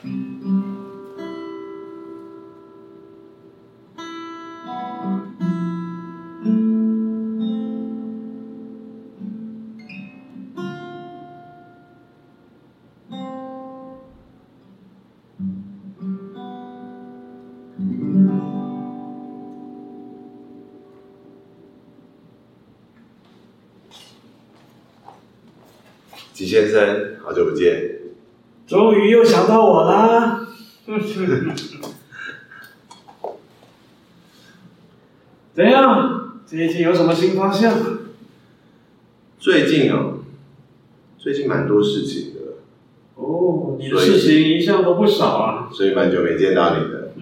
吉先生，好久不见！终于又想到我啦！怎样？最近有什么新方向？最近啊，最近蛮多事情的。哦，你的事情一向都不少啊。所以蛮久没见到你的。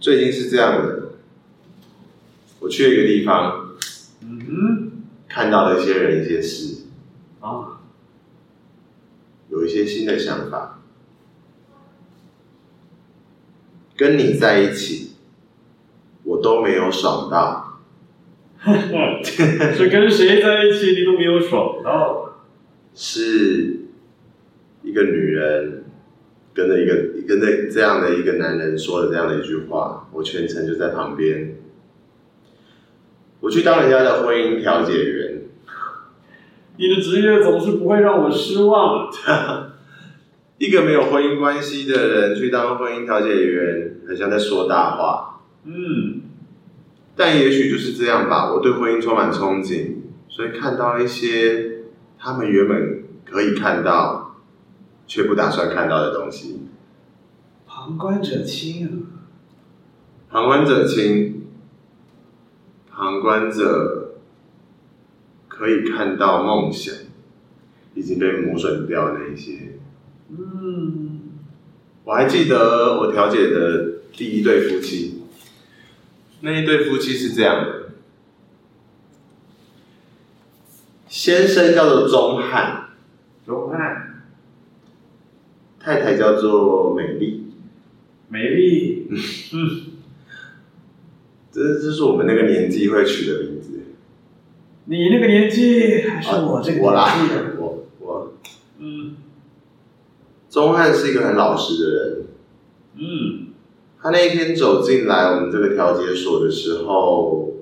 最近是这样的，我去了一个地方，嗯哼，看到了一些人、一些事。啊，有一些新的想法，跟你在一起，我都没有爽到。是跟谁在一起你都没有爽到？是一个女人跟着一个跟着这样的一个男人说了这样的一句话，我全程就在旁边。我去当人家的婚姻调解员。你的职业总是不会让我失望的。一个没有婚姻关系的人去当婚姻调解员，很像在说大话。嗯，但也许就是这样吧。我对婚姻充满憧憬，所以看到一些他们原本可以看到，却不打算看到的东西。旁观者清啊！旁观者清，旁观者。可以看到梦想已经被磨损掉的那一些。嗯，我还记得我调解的第一对夫妻，那一对夫妻是这样的：先生叫做钟汉，钟汉，太太叫做美丽，美丽，嗯，这这是我们那个年纪会取的名字。你那个年纪还是我这个年纪的？我啦，我我，嗯，钟汉是一个很老实的人，嗯，他那一天走进来我们这个调解所的时候，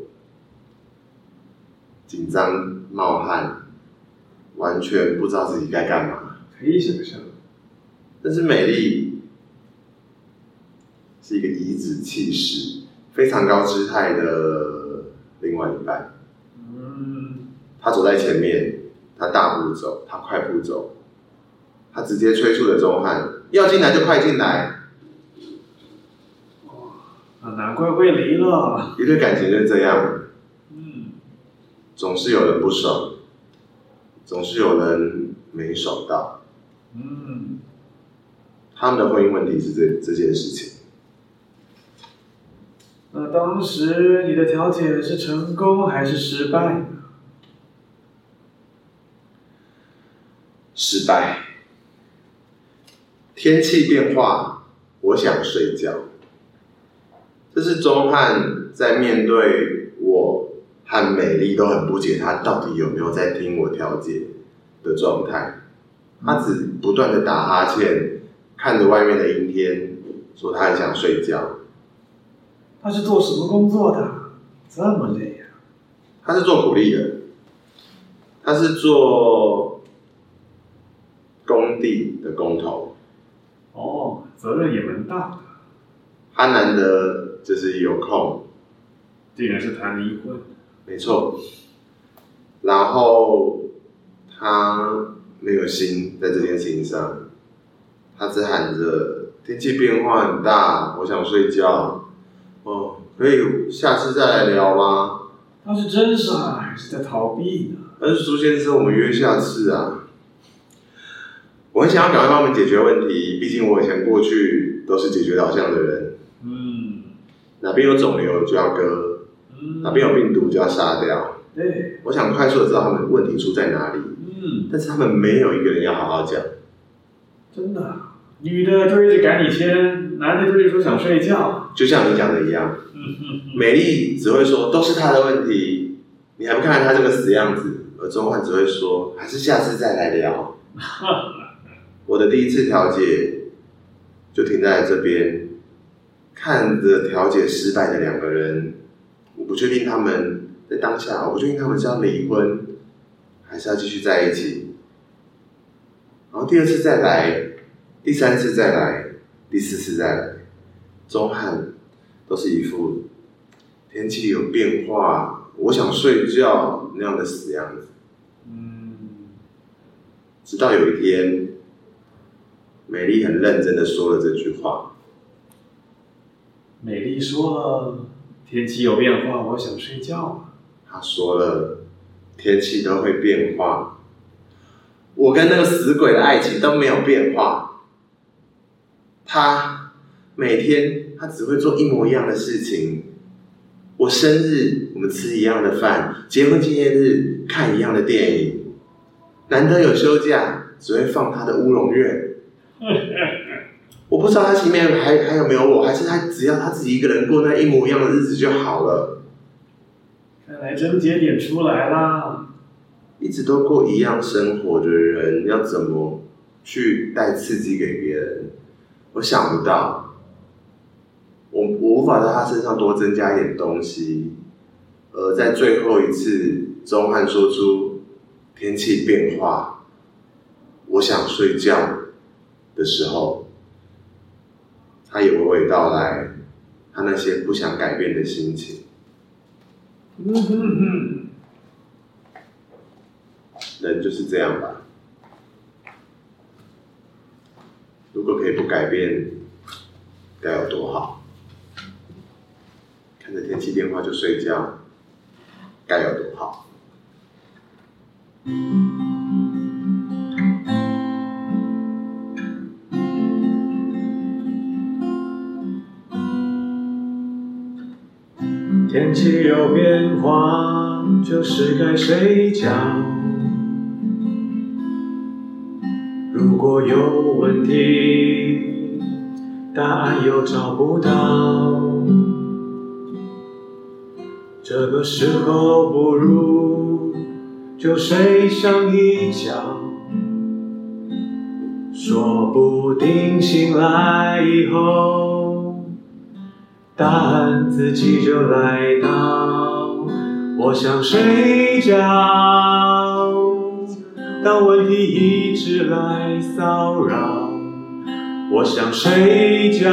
紧张冒汗，完全不知道自己该干嘛。可以想象，但是美丽是一个颐指气使、非常高姿态的另外一半。他走在前面，他大步走，他快步走，他直接催促着钟汉要进来就快进来。哇，难怪会离了。一对感情就是这样，嗯，总是有人不爽，总是有人没爽到，嗯，他们的婚姻问题是这这件事情。那当时你的调解是成功还是失败？失败。天气变化，我想睡觉。这是钟汉在面对我和美丽都很不解，他到底有没有在听我调解的状态。他只不断的打哈欠，看着外面的阴天，说他很想睡觉。他是做什么工作的？这么累呀？他是做苦力的，他是做。工地的工头，哦，责任也蛮大的。他难得就是有空，竟然是谈离婚，没错。然后他没有心在这件事情上，他只喊着天气变化很大，我想睡觉。哦，可以下次再来聊吗？他是真傻还是在逃避呢？但是苏先生，我们约下次啊。我很想要赶快帮我们解决问题，毕竟我以前过去都是解决导向的人。嗯，哪边有肿瘤就要割，嗯，哪边有病毒就要杀掉。对，我想快速的知道他们的问题出在哪里。嗯，但是他们没有一个人要好好讲。真的，女的就一直赶你签，男的就一直说想睡觉。就像你讲的一样。嗯嗯，美丽只会说都是他的问题，你还不看看他这个死样子？而钟焕只会说还是下次再来聊。我的第一次调解就停在这边，看着调解失败的两个人，我不确定他们在当下，我不确定他们是要离婚，还是要继续在一起。然后第二次再来，第三次再来，第四次再来，钟汉都是一副天气有变化，我想睡觉那样的死样子。嗯，直到有一天，美丽很认真的说了这句话。美丽说了：“天气有变化，我想睡觉。”她说了：“天气都会变化，我跟那个死鬼的爱情都没有变化。他每天他只会做一模一样的事情。我生日我们吃一样的饭，结婚纪念日看一样的电影，难得有休假只会放他的乌龙院。” 我不知道他心里面还还有没有我，还是他只要他自己一个人过那一模一样的日子就好了。看来症结点出来啦！一直都过一样生活的人，要怎么去带刺激给别人？我想不到，我我无法在他身上多增加一点东西。而在最后一次，钟汉说出天气变化，我想睡觉的时候。他也娓娓道来，他那些不想改变的心情。人就是这样吧。如果可以不改变，该有多好！看着天气变化就睡觉，该有多好！天气有变化，就是该睡觉。如果有问题，答案又找不到，这个时候不如就睡上一觉，说不定醒来以后。答案自己就来到，我想睡觉。当问题一直来骚扰，我想睡觉。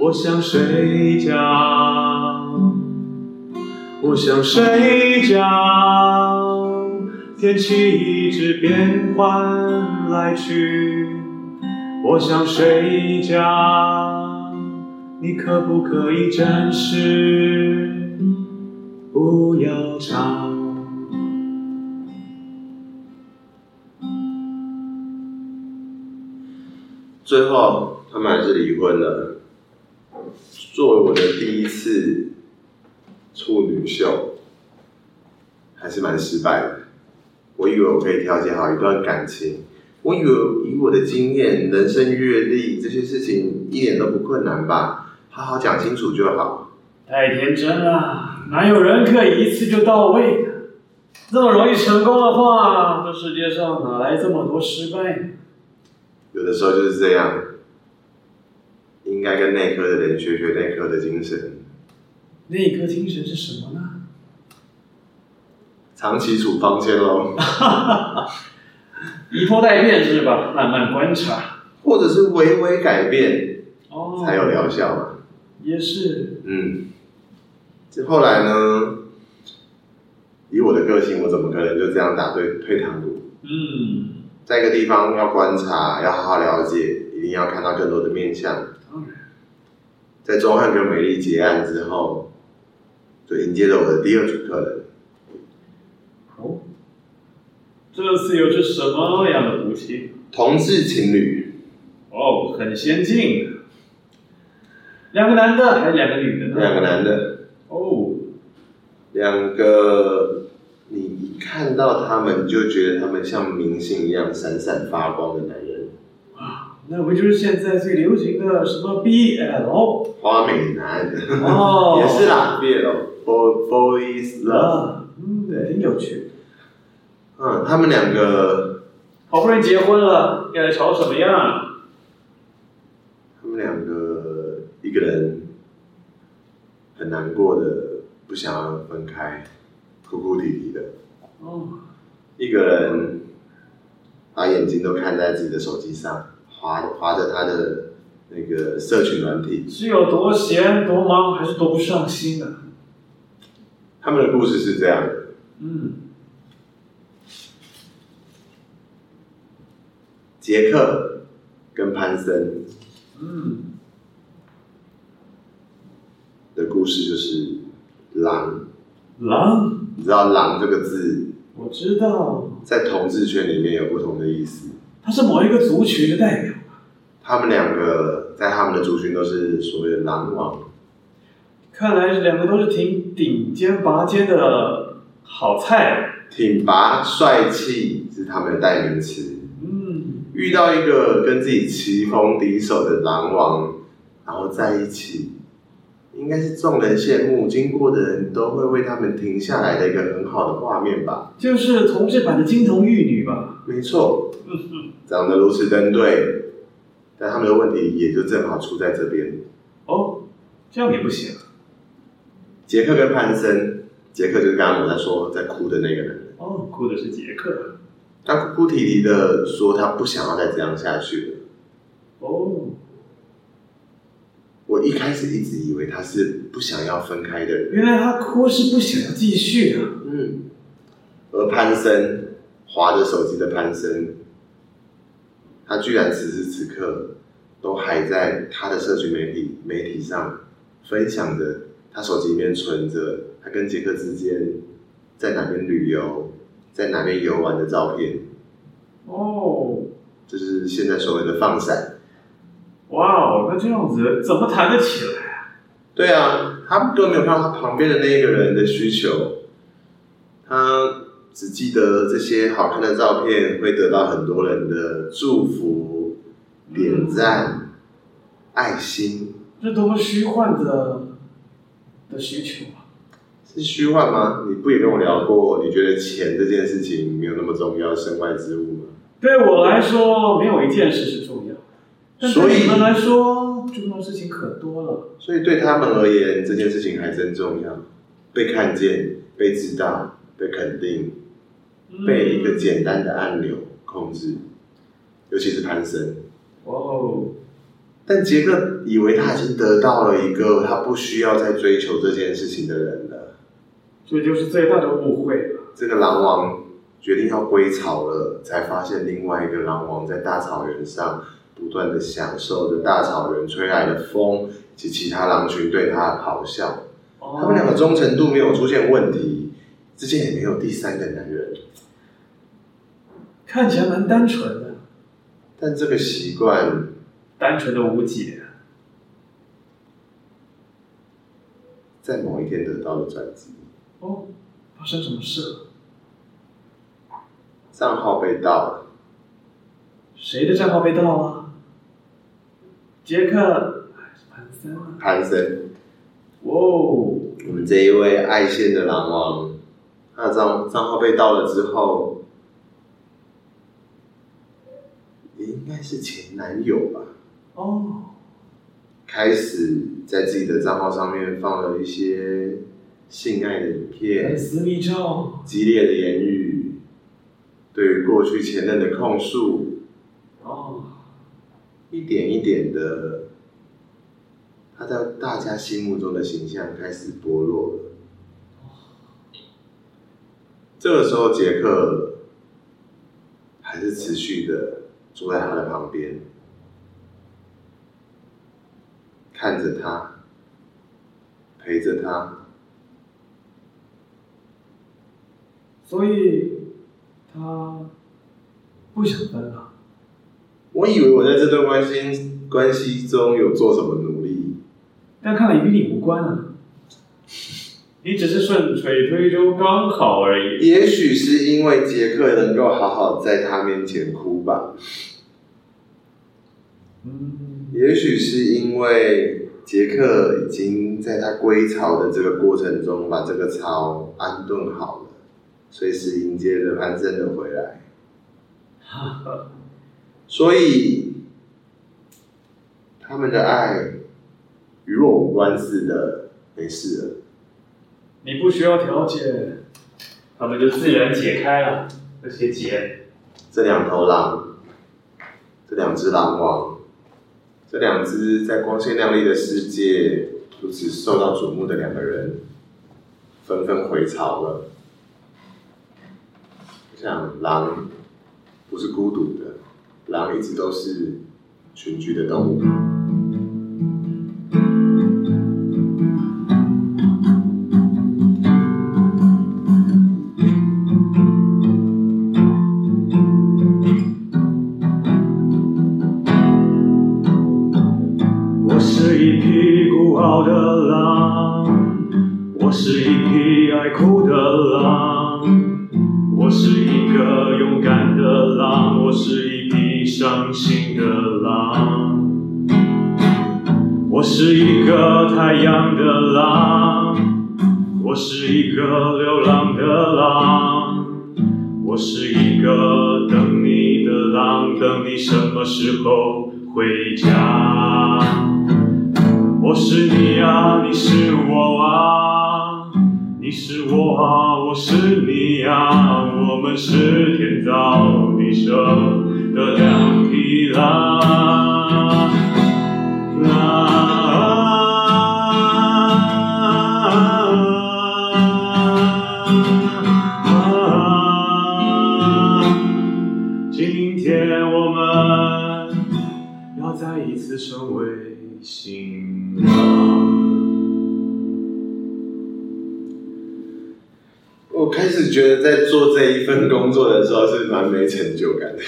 我想睡觉，我想睡觉。天气一直变换来去，我想睡觉。你可不可以暂时不要吵？最后，他们还是离婚了。作为我的第一次处女秀，还是蛮失败的。我以为我可以调节好一段感情，我以为以我的经验、人生阅历，这些事情一点都不困难吧。好好讲清楚就好。太天真了，哪有人可以一次就到位的？这么容易成功的话，这世界上哪来这么多失败呢？有的时候就是这样，应该跟内科的人学学内科的精神。内科精神是什么呢？长期处方箋喽。以拖待变是吧？慢慢观察，或者是微微改变，哦，才有疗效嘛。也是，嗯，这后来呢？以我的个性，我怎么可能就这样打退退堂鼓？嗯，在一个地方要观察，要好好了解，一定要看到更多的面相。当然，在钟汉跟美丽结案之后，就迎接了我的第二组客人。哦，这次又是什么样的夫妻？同志情侣。哦，很先进。两个男的还是两个女的呢？两个男的。哦，两个，你一看到他们就觉得他们像明星一样闪闪发光的男人。啊，那不就是现在最流行的什么 BL？花美男。哦，也是啦，BL，Boy Boys Love。嗯，对，挺有趣。嗯，他们两个好不容易结婚了，该吵什么呀？他们两个一个人很难过的，不想要分开，哭哭啼啼的。哦。一个人把眼睛都看在自己的手机上，划划着他的那个社群软体。是有多闲多忙，还是多不上心呢？他们的故事是这样的。嗯。杰克跟潘森。嗯。的故事就是狼。狼。你知道“狼”这个字？我知道。在同志圈里面有不同的意思。他是某一个族群的代表。他们两个在他们的族群都是所谓的“狼王”。看来两个都是挺顶尖拔尖的好菜。挺拔帅气是他们的代名词。嗯。遇到一个跟自己棋逢敌手的狼王，然后在一起，应该是众人羡慕，经过的人都会为他们停下来的一个很好的画面吧。就是同志版的金童玉女吧。没错。长得如此登对。但他们的问题也就正好出在这边。哦，这样也不行。杰克跟潘森，杰克就是刚刚我在说在哭的那个人。哦，哭的是杰克。他哭哭啼啼的说他不想要再这样下去了。哦。我一开始一直以为他是不想要分开的人。原来他哭是不想要继续啊。嗯。而潘森，划着手机的潘森。他居然此时此刻都还在他的社群媒体媒体上分享着他手机里面存着他跟杰克之间在哪边旅游，在哪边游玩的照片。哦，这是现在所谓的放闪。哇哦，那这样子怎么谈得起来啊？对啊，他根本没有看到他旁边的那一个人的需求，他。只记得这些好看的照片会得到很多人的祝福、点赞、嗯、爱心。这多么虚幻的的需求啊！是虚幻吗？你不也跟我聊过？你觉得钱这件事情没有那么重要，身外之物吗？对我来说，没有一件事是重要。但对你们来说，重要的事情可多了。所以对他们而言，这件事情还真重要。被看见、被知道、被肯定。被一个简单的按钮控制，尤其是潘森。哦，但杰克以为他已经得到了一个他不需要再追求这件事情的人了，这就是最大的误会了。这个狼王决定要归巢了，才发现另外一个狼王在大草原上不断的享受着大草原吹来的风及其他狼群对他的咆哮。哦，他们两个忠诚度没有出现问题，之间也没有第三个男人。看起来蛮单纯的，但这个习惯单纯的无解，在某一天得到了转机。哦，发生什么事了？账号被盗了。谁的账号被盗啊？杰克潘森啊？潘森。哇哦！我们这一位爱线的狼王，他的账账号被盗了之后。应该是前男友吧。哦。开始在自己的账号上面放了一些性爱的影片、私密照、激烈的言语，对于过去前任的控诉。哦。一点一点的，他在大家心目中的形象开始剥落了。这个时候，杰克还是持续的。坐在他的旁边，看着他，陪着他，所以他不想分了。我以为我在这段关系关系中有做什么努力，但看来与你无关啊。你只是顺水推舟刚好而已。也许是因为杰克能够好好在他面前哭吧。嗯。也许是因为杰克已经在他归巢的这个过程中把这个巢安顿好了，随时迎接着潘森的回来。所以他们的爱与我无关似的，没事了。你不需要调解，他们就自然解开了那些结。这两头狼，这两只狼王，这两只在光鲜亮丽的世界如此受到瞩目的两个人，纷纷回巢了。我想，狼不是孤独的，狼一直都是群居的动物。我是一个流浪的狼，我是一个等你的狼，等你什么时候回家？我是你啊，你是我啊，你是我啊，我是你啊，我们是天造地设的两匹狼，狼。我开始觉得，在做这一份工作的时候是蛮没成就感的，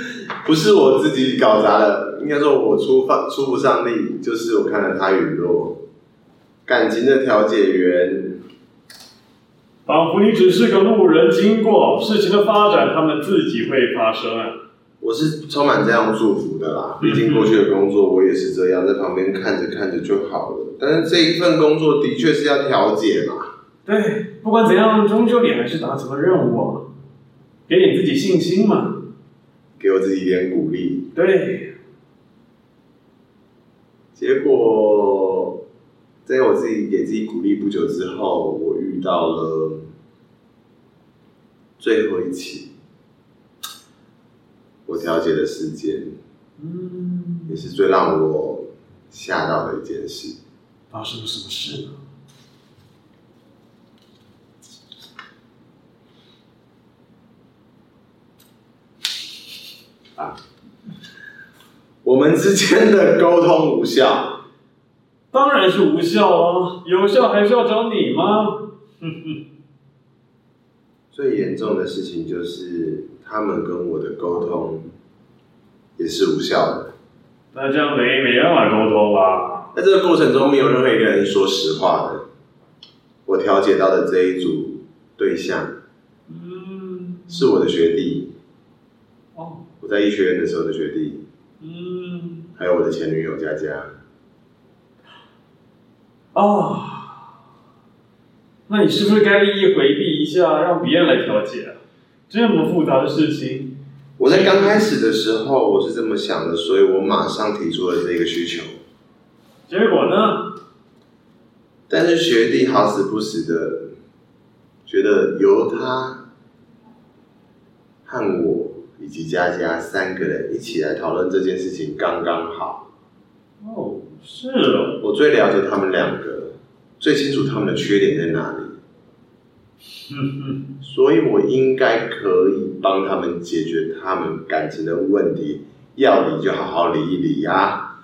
不是我自己搞砸的，应该说我出发出不上力，就是我看了他陨落，感情的调解员，仿佛你只是个路人经过，事情的发展他们自己会发生啊。我是充满这样祝福的啦，毕竟过去的工作我也是这样，在旁边看着看着就好了，但是这一份工作的确是要调解嘛。对，不管怎样，终究你还是达成了任务。给你自己信心嘛，给我自己一点鼓励。对。结果，在我自己给自己鼓励不久之后，我遇到了最后一起我调解的时间。嗯。也是最让我吓到的一件事。发生了什么事呢？啊，我们之间的沟通无效，当然是无效啊！有效还是要找你吗？最严重的事情就是他们跟我的沟通也是无效的。那这样等于没办法沟通吧？在这个过程中，没有任何一个人说实话的。我调解到的这一组对象，嗯，是我的学弟。哦我在医学院的时候的学弟，嗯，还有我的前女友佳佳。哦，那你是不是该利益回避一下，让别人来调解啊？这么复杂的事情，我在刚开始的时候我是这么想的，所以我马上提出了这个需求。结果呢？但是学弟好死不死的，觉得由他和我。以及佳佳三个人一起来讨论这件事情刚刚好。哦，是哦。我最了解他们两个，最清楚他们的缺点在哪里。所以我应该可以帮他们解决他们感情的问题。要理就好好理一理啊。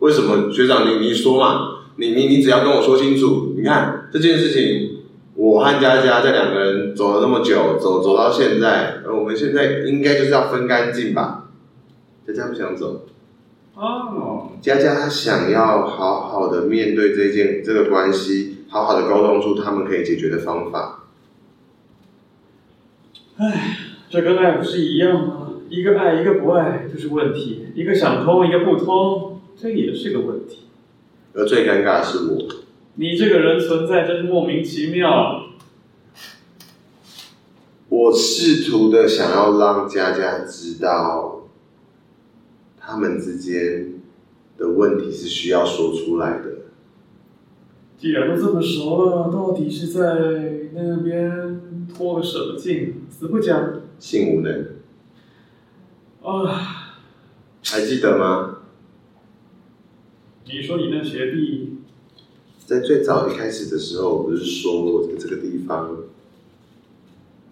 为什么学长你你说嘛？你你你只要跟我说清楚。你看这件事情。我和佳佳这两个人走了那么久，走走到现在，而我们现在应该就是要分干净吧？佳佳不想走。哦。佳佳她想要好好的面对这件这个关系，好好的沟通出他们可以解决的方法。唉，这跟爱不是一样吗？一个爱，一个不爱，就是问题；一个想通，一个不通，这也是个问题。而最尴尬的是我。你这个人存在真是莫名其妙。我试图的想要让佳佳知道，他们之间的问题是需要说出来的。既然都这么熟了，到底是在那边拖个什么劲？死不讲。性无能。啊，还记得吗？你说你那学弟，在最早一开始的时候，我不是？说我在这个地方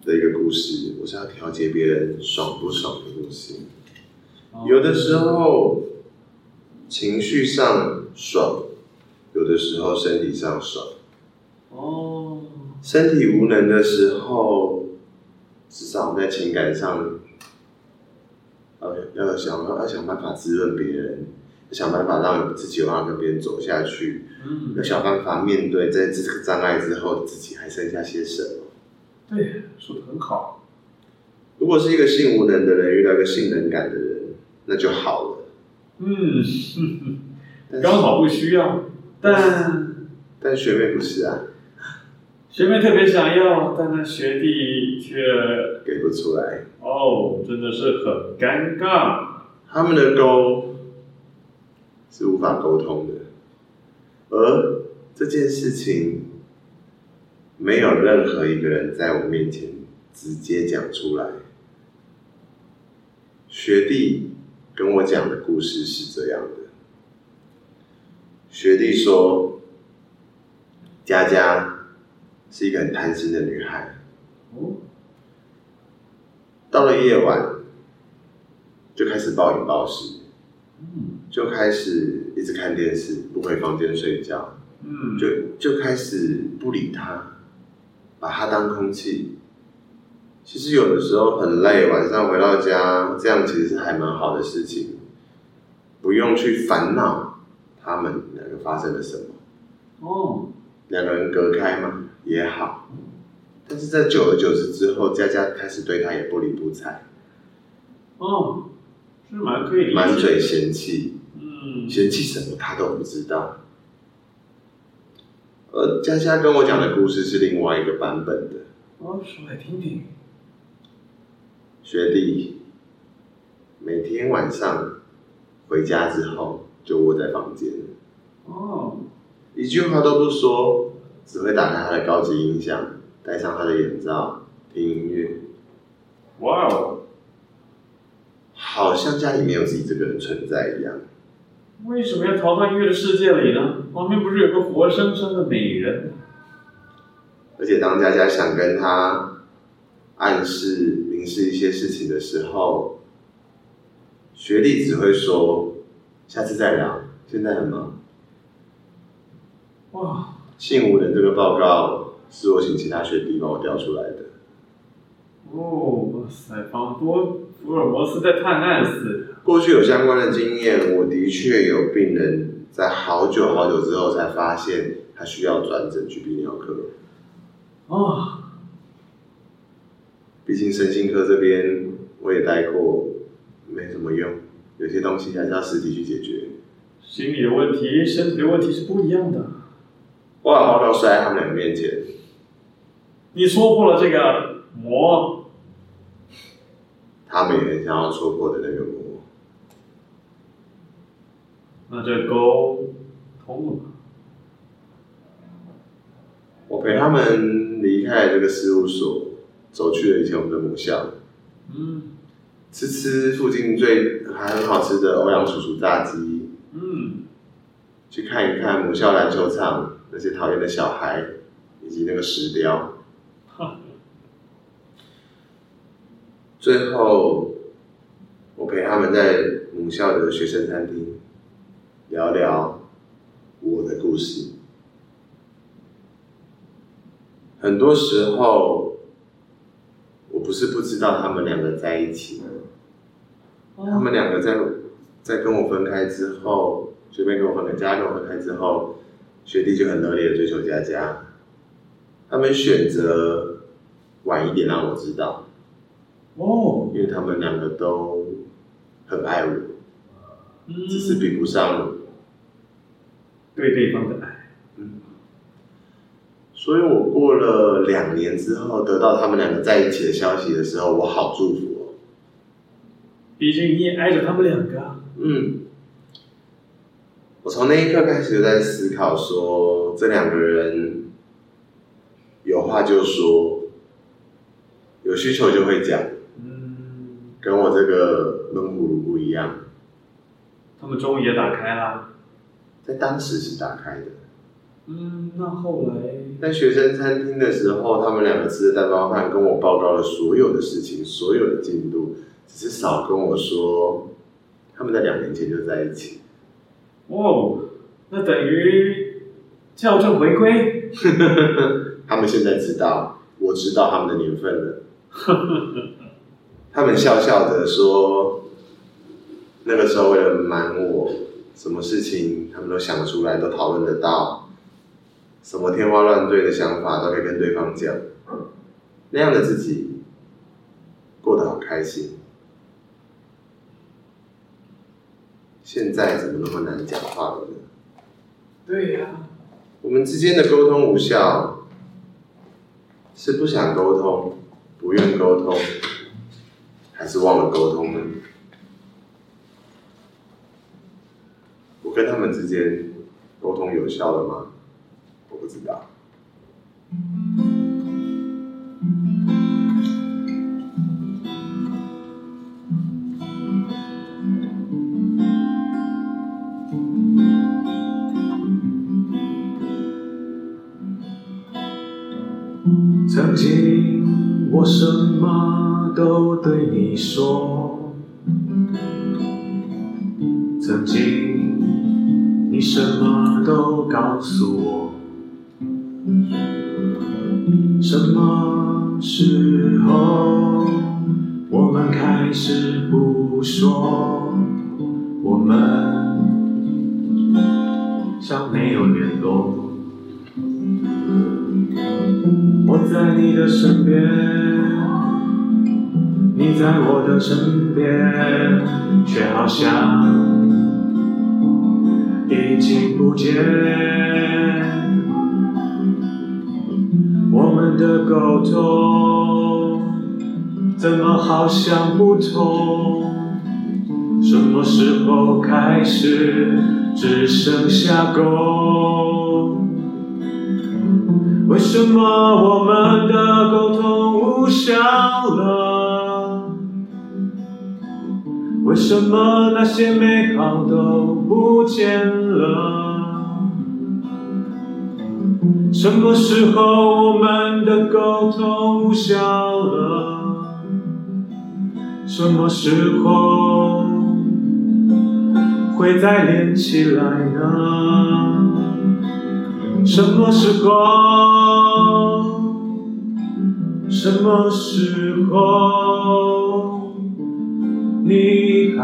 的一个故事，我是？要调节别人爽不爽的东西。有的时候情绪上爽，有的时候身体上爽。哦。身体无能的时候，至少在情感上，要要想要想办法滋润别人，要想办法让自己往跟别人走下去。嗯。要想办法面对在这个障碍之后，自己还剩下些什么？对，说的很好。如果是一个性无能的人遇到一个性能感的人。那就好了。嗯，刚好不需要，但但学妹不是啊，学妹特别想要，但那学弟却给不出来。哦，真的是很尴尬。他们的沟是无法沟通的，而这件事情没有任何一个人在我面前直接讲出来。学弟。跟我讲的故事是这样的：学弟说，佳佳是一个很贪心的女孩。哦到了夜晚，就开始暴饮暴食，嗯就开始一直看电视，不回房间睡觉，嗯就就开始不理他，把他当空气。其实有的时候很累，晚上回到家，这样其实是还蛮好的事情，不用去烦恼他们两个发生了什么。哦，两个人隔开嘛也好，但是在久而久之之后，佳佳开始对他也不理不睬。哦，是蛮可以满嘴嫌弃，嗯，嫌弃什么他都不知道。而佳佳跟我讲的故事是另外一个版本的。哦，说来听听。学弟每天晚上回家之后就窝在房间，哦，一句话都不说，只会打开他的高级音响，戴上他的眼罩听音乐。哇哦，好像家里没有自己这个人存在一样。为什么要逃到音乐的世界里呢？旁边不是有个活生生的美人？而且当佳佳想跟他暗示。明示一些事情的时候，学弟只会说：“下次再聊，现在很忙。”哇，性无能这个报告是我请其他学弟帮我调出来的。哦，哇塞，好多福尔摩斯在探案似的。过去有相关的经验，我的确有病人在好久好久之后才发现他需要转诊去泌尿科。哦。毕竟身心科这边我也待过，没什么用，有些东西还是要实体去解决。心理的问题、身体的问题是不一样的。我把报告摔在他们两个面前。你戳破了这个魔，他们也很想要戳破的那个魔。那这沟通了吗？我陪他们离开了这个事务所。走去了以前我们的母校，嗯，吃吃附近最还很好吃的欧阳叔叔炸鸡，嗯，去看一看母校篮球场那些讨厌的小孩以及那个石雕，最后我陪他们在母校的学生餐厅聊聊我的故事，很多时候。我不是不知道他们两个在一起，他们两个在在跟我分开之后，随便跟我分开，佳佳跟我分开之后，学弟就很热烈的追求佳佳，他们选择晚一点让我知道，哦，因为他们两个都很爱我，只是比不上对对方的爱。所以我过了两年之后，得到他们两个在一起的消息的时候，我好祝福哦。毕竟你也爱着他们两个。嗯。我从那一刻开始就在思考说，这两个人有话就说，有需求就会讲。嗯，跟我这个闷葫芦不一样。他们终于也打开了，在当时是打开的。嗯，那后来在学生餐厅的时候，他们两个吃的蛋包饭，跟我报告了所有的事情，所有的进度，只是少跟我说，他们在两年前就在一起。哦，那等于校正回归。他们现在知道，我知道他们的年份了。他们笑笑的说，那个时候为了瞒我，什么事情他们都想得出来，都讨论得到。什么天花乱坠的想法都可以跟对方讲，那样的自己过得好开心。现在怎么那么难讲话了呢？对呀、啊，我们之间的沟通无效，是不想沟通，不愿沟通，还是忘了沟通呢？我跟他们之间沟通有效了吗？我不知道。曾经我什么都对你说，曾经你什么都告诉我。什么时候我们开始不说？我们像没有联络。我在你的身边，你在我的身边，却好像已经不见。我们的沟通怎么好像不同？什么时候开始只剩下沟？为什么我们的沟通无效了？为什么那些美好都不见了？什么时候我们的沟通无效了？什么时候会再连起来呢？什么时候？什么时候？你还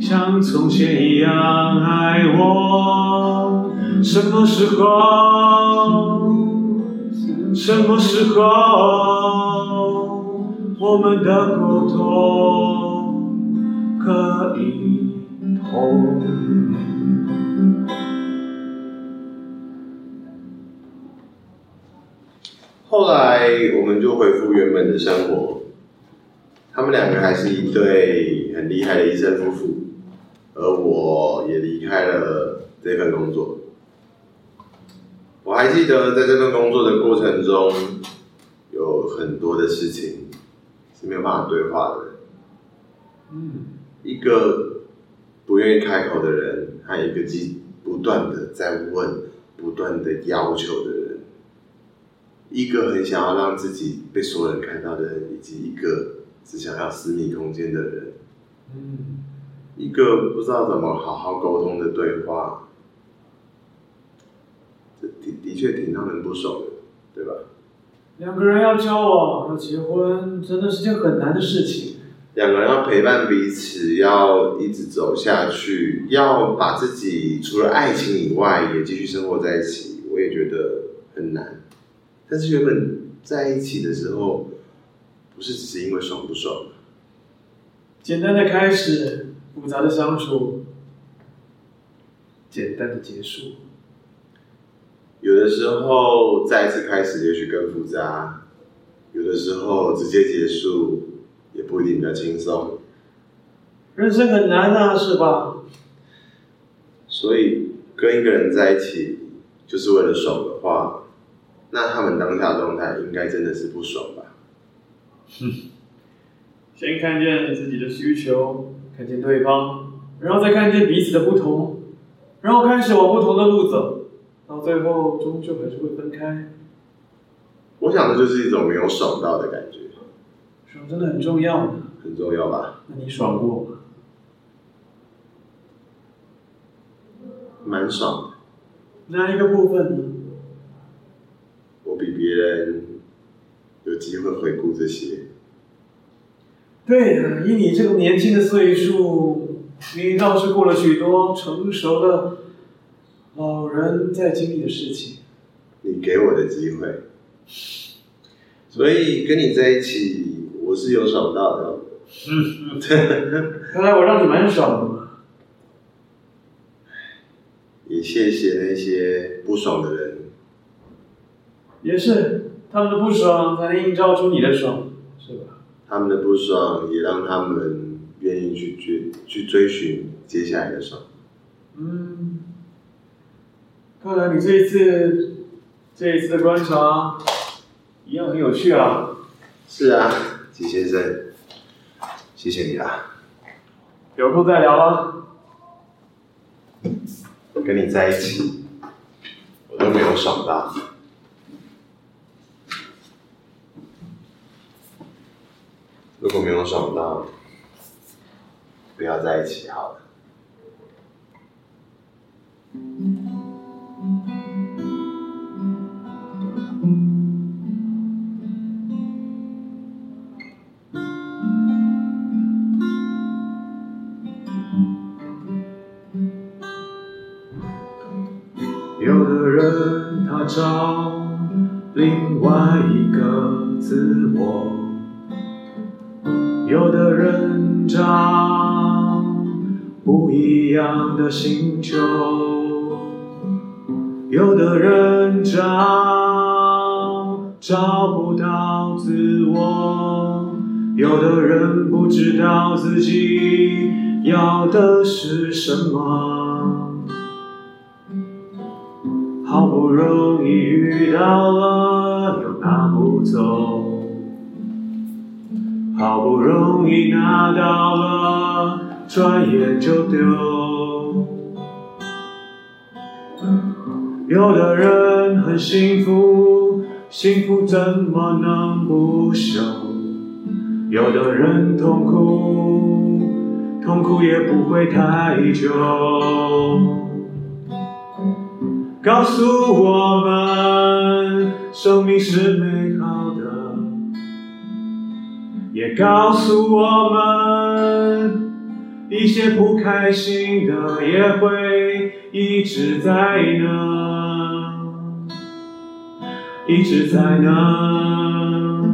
像从前一样爱我？什么时候？什么时候？我们的沟通可以通？后来我们就恢复原本的生活，他们两个还是一对很厉害的医生夫妇，而我也离开了这份工作。我还记得在这份工作的过程中，有很多的事情是没有办法对话的。嗯，一个不愿意开口的人，还有一个既不断的在问、不断的要求的人，一个很想要让自己被所有人看到的人，以及一个只想要私密空间的人。嗯，一个不知道怎么好好沟通的对话。的确挺让人不爽的，对吧？两个人要交往、要结婚，真的是件很难的事情。两个人要陪伴彼此，要一直走下去，要把自己除了爱情以外也继续生活在一起，我也觉得很难。但是原本在一起的时候，不是只是因为爽不爽？简单的开始，复杂的相处，简单的结束。有的时候再一次开始，也许更复杂；有的时候直接结束，也不一定比较轻松。人生很难啊，是吧？所以跟一个人在一起就是为了爽的话，那他们当下状态应该真的是不爽吧？哼，先看见自己的需求，看见对方，然后再看见彼此的不同，然后开始往不同的路走，到最后终究还是会分开。我想的就是一种没有爽到的感觉。爽真的很重要吗？很重要吧？那你爽过吗？蛮爽的。哪一个部分呢？我比别人有机会回顾这些。对呀，以你这个年轻的岁数，你倒是过了许多成熟的老人在经历的事情。你给我的机会，所以跟你在一起，我是有爽到的。嗯嗯，看来我让你蛮爽的嘛。也谢谢那些不爽的人。也是，他们的不爽才能映照出你的爽，是吧？他们的不爽也让他们愿意去追去追寻接下来的爽。嗯，看来你这一次这一次的观察一样很有趣啊。是啊，季先生，谢谢你啦。有空再聊吧。跟你在一起，我都没有爽到。如果没有爽到，不要在一起好了。有的人他找另外一个自我，有的人找不一样的星球，有的人找找不到自我，有的人不知道自己要的是什么。好不容易遇到了，又拿不走；好不容易拿到了，转眼就丢。有的人很幸福，幸福怎么能不朽？有的人痛苦，痛苦也不会太久。告诉我们，生命是美好的，也告诉我们，一些不开心的也会一直在那，一直在那。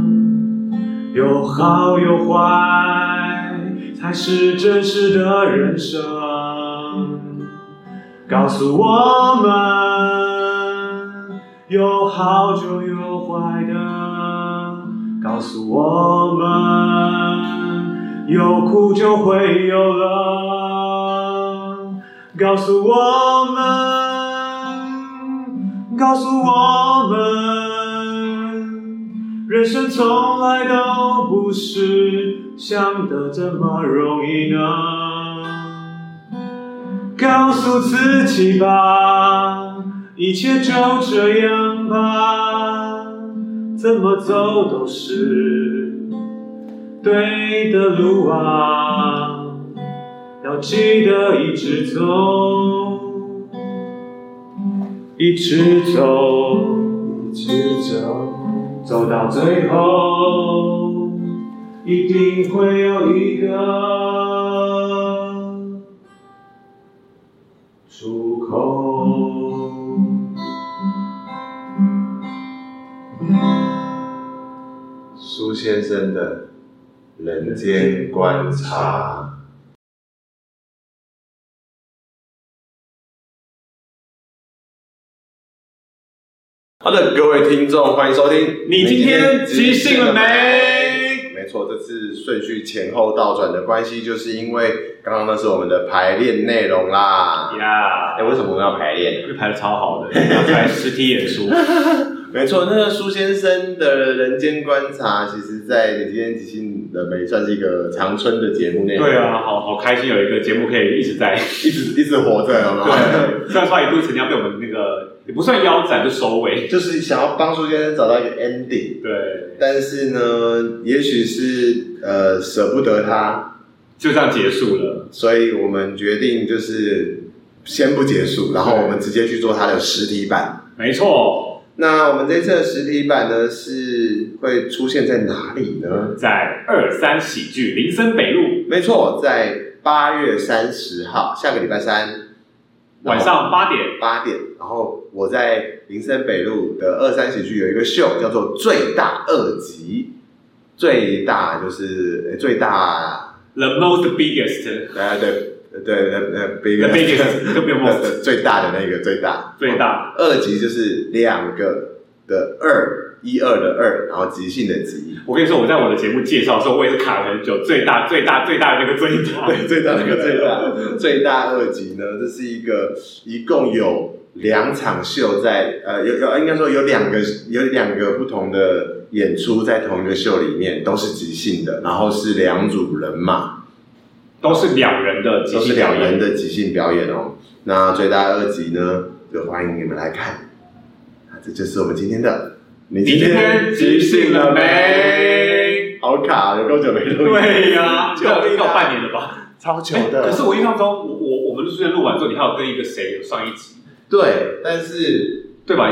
有好有坏，才是真实的人生。告诉我们，有好就有坏的。告诉我们，有苦就会有乐。告诉我们，告诉我们，人生从来都不是想的这么容易呢。告诉自己吧，一切就这样吧，怎么走都是对的路啊，要记得一直走，一直走，一直走，走到最后，一定会有一个。出口。先生的人间观察。好的，各位听众，欢迎收听。你今天即兴了没？没没错，这次顺序前后倒转的关系，就是因为刚刚那是我们的排练内容啦。呀，哎，为什么我们要排练？因为排的超好的，要排实体演出。没错，那个苏先生的人间观察，其实，在你今天即兴的美算是一个长春的节目内容。对啊，好好开心，有一个节目可以一直在，一直一直活着，有没有？对，虽然说一度曾经要被我们那个也不算腰斩，就收尾，就是想要帮苏先生找到一个 ending。对，但是呢，也许是呃舍不得他，就这样结束了，所以我们决定就是先不结束，然后我们直接去做他的实体版。没错。那我们这次的实体版呢，是会出现在哪里呢？在二三喜剧林森北路。没错，在八月三十号，下个礼拜三晚上八点。八点，然后我在林森北路的二三喜剧有一个秀，叫做最大二级。最大就是最大，the most biggest。对对。对，那那 biggest 最大的那个最大，最大二级就是两个的二，一二的二，然后即兴的即。我跟你说，我在我的节目介绍的时候，我也是卡了很久。最大最大最大的那个最大，对，最大那个最大，最大二级呢，这是一个一共有两场秀在，呃，有有应该说有两个有两个不同的演出在同一个秀里面，都是即兴的，然后是两组人马。都是两人的即兴，都是两人的即兴表演哦。那最大二集呢，就欢迎你们来看。啊，这就是我们今天的。你今天即兴了没？好卡，有多久没录？对呀，就要到半年了吧？超久的。可是我印象中，我我我们录完录完之后，你还有跟一个谁有上一集？对，但是对吧？